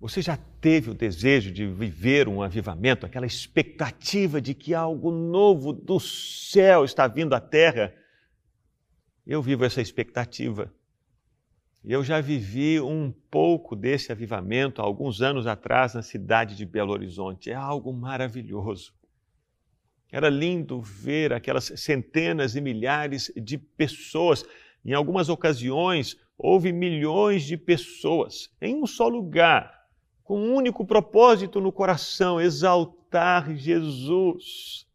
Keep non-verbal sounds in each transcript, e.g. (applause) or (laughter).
Você já teve o desejo de viver um avivamento, aquela expectativa de que algo novo do céu está vindo à terra? Eu vivo essa expectativa. Eu já vivi um pouco desse avivamento há alguns anos atrás na cidade de Belo Horizonte. É algo maravilhoso. Era lindo ver aquelas centenas e milhares de pessoas. Em algumas ocasiões, houve milhões de pessoas em um só lugar, com um único propósito no coração: exaltar Jesus.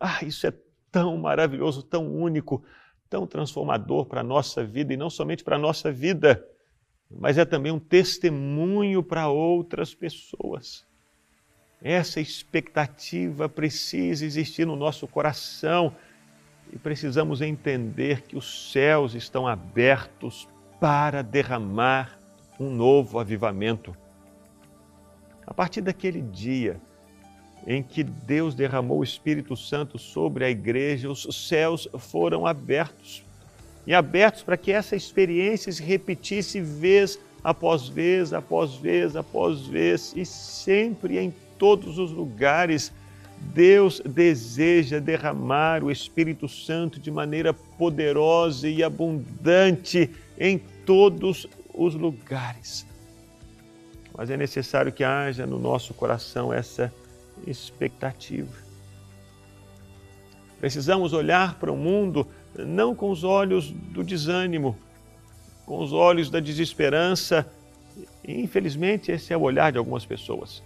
Ah, isso é tão maravilhoso, tão único, tão transformador para a nossa vida e não somente para a nossa vida, mas é também um testemunho para outras pessoas. Essa expectativa precisa existir no nosso coração e precisamos entender que os céus estão abertos para derramar um novo avivamento. A partir daquele dia em que Deus derramou o Espírito Santo sobre a igreja, os céus foram abertos e abertos para que essa experiência se repetisse vez após vez, após vez, após vez e sempre em todos os lugares. Deus deseja derramar o Espírito Santo de maneira poderosa e abundante em todos os lugares. Mas é necessário que haja no nosso coração essa expectativa. Precisamos olhar para o mundo não com os olhos do desânimo, com os olhos da desesperança. Infelizmente, esse é o olhar de algumas pessoas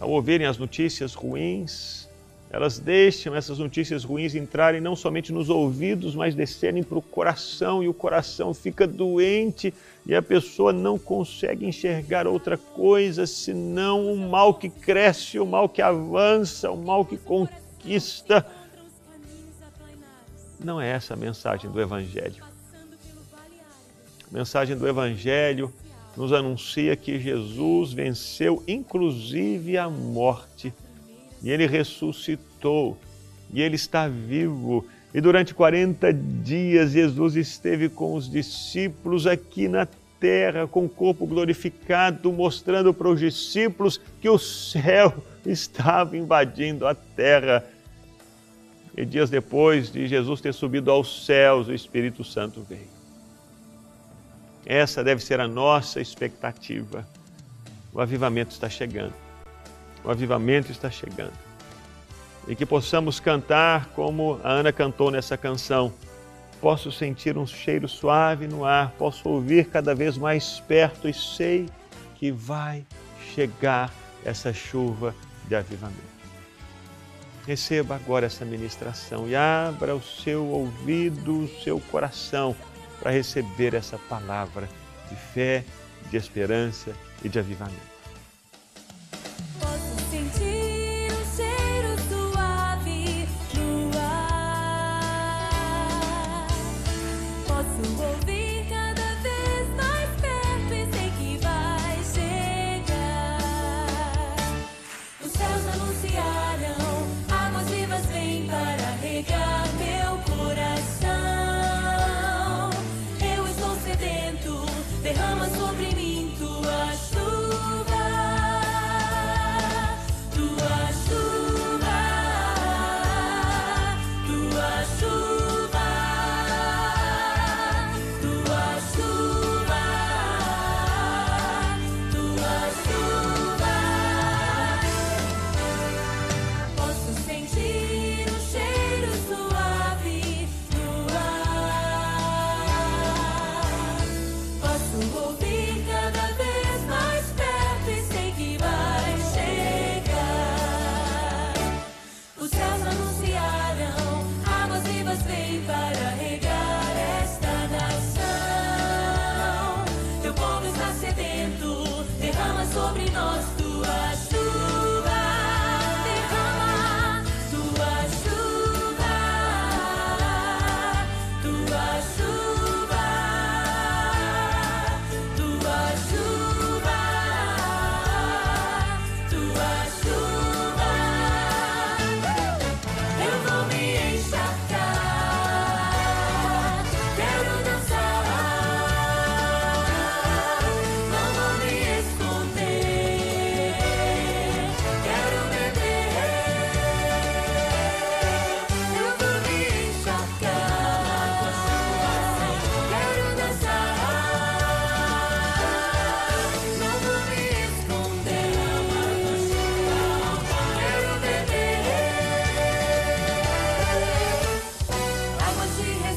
ao ouvirem as notícias ruins, elas deixam essas notícias ruins entrarem não somente nos ouvidos, mas descerem para o coração e o coração fica doente e a pessoa não consegue enxergar outra coisa senão o mal que cresce, o mal que avança, o mal que conquista. Não é essa a mensagem do Evangelho. A mensagem do Evangelho nos anuncia que Jesus venceu inclusive a morte e ele ressuscitou e ele está vivo. E durante 40 dias Jesus esteve com os discípulos aqui na terra, com o corpo glorificado, mostrando para os discípulos que o céu (laughs) estava invadindo a terra. E dias depois de Jesus ter subido aos céus, o Espírito Santo veio. Essa deve ser a nossa expectativa. O avivamento está chegando. O avivamento está chegando. E que possamos cantar como a Ana cantou nessa canção. Posso sentir um cheiro suave no ar, posso ouvir cada vez mais perto e sei que vai chegar essa chuva de avivamento. Receba agora essa ministração e abra o seu ouvido, o seu coração para receber essa palavra de fé, de esperança e de avivamento.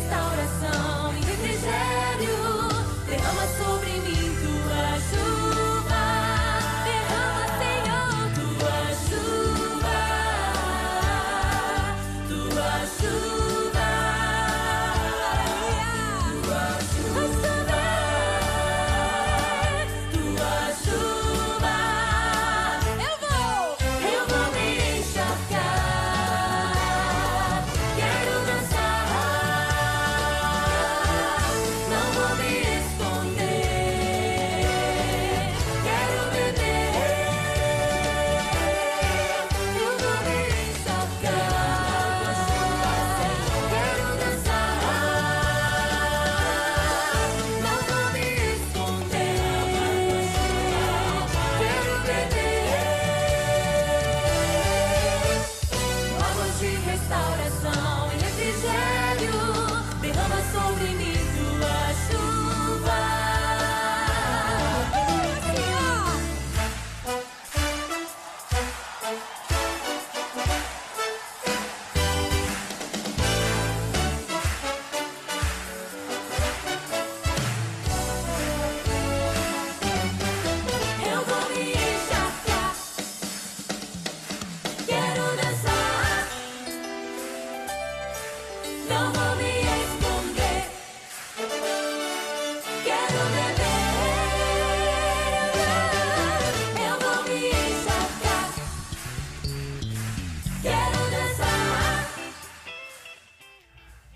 restauração.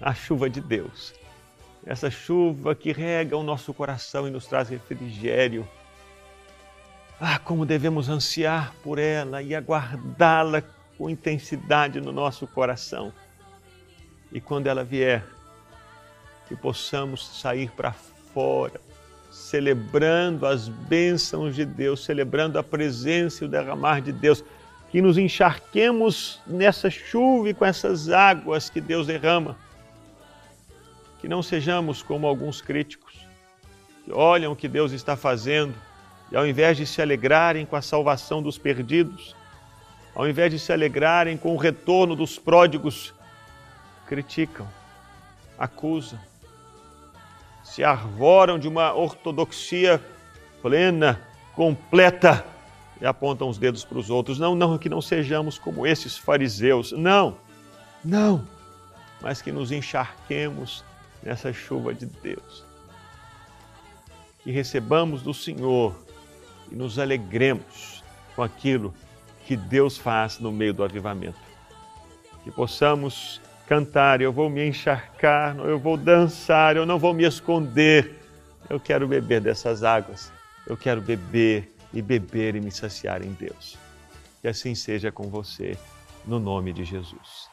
A chuva de Deus. Essa chuva que rega o nosso coração e nos traz refrigério. Ah, como devemos ansiar por ela e aguardá-la com intensidade no nosso coração. E quando ela vier, que possamos sair para fora, celebrando as bênçãos de Deus, celebrando a presença e o derramar de Deus, que nos encharquemos nessa chuva e com essas águas que Deus derrama. Que não sejamos como alguns críticos, que olham o que Deus está fazendo e ao invés de se alegrarem com a salvação dos perdidos, ao invés de se alegrarem com o retorno dos pródigos, criticam, acusam, se arvoram de uma ortodoxia plena, completa e apontam os dedos para os outros. Não, não, que não sejamos como esses fariseus. Não, não, mas que nos encharquemos nessa chuva de Deus. Que recebamos do Senhor e nos alegremos com aquilo que Deus faz no meio do avivamento. Que possamos cantar, eu vou me encharcar, eu vou dançar, eu não vou me esconder. Eu quero beber dessas águas. Eu quero beber e beber e me saciar em Deus. Que assim seja com você, no nome de Jesus.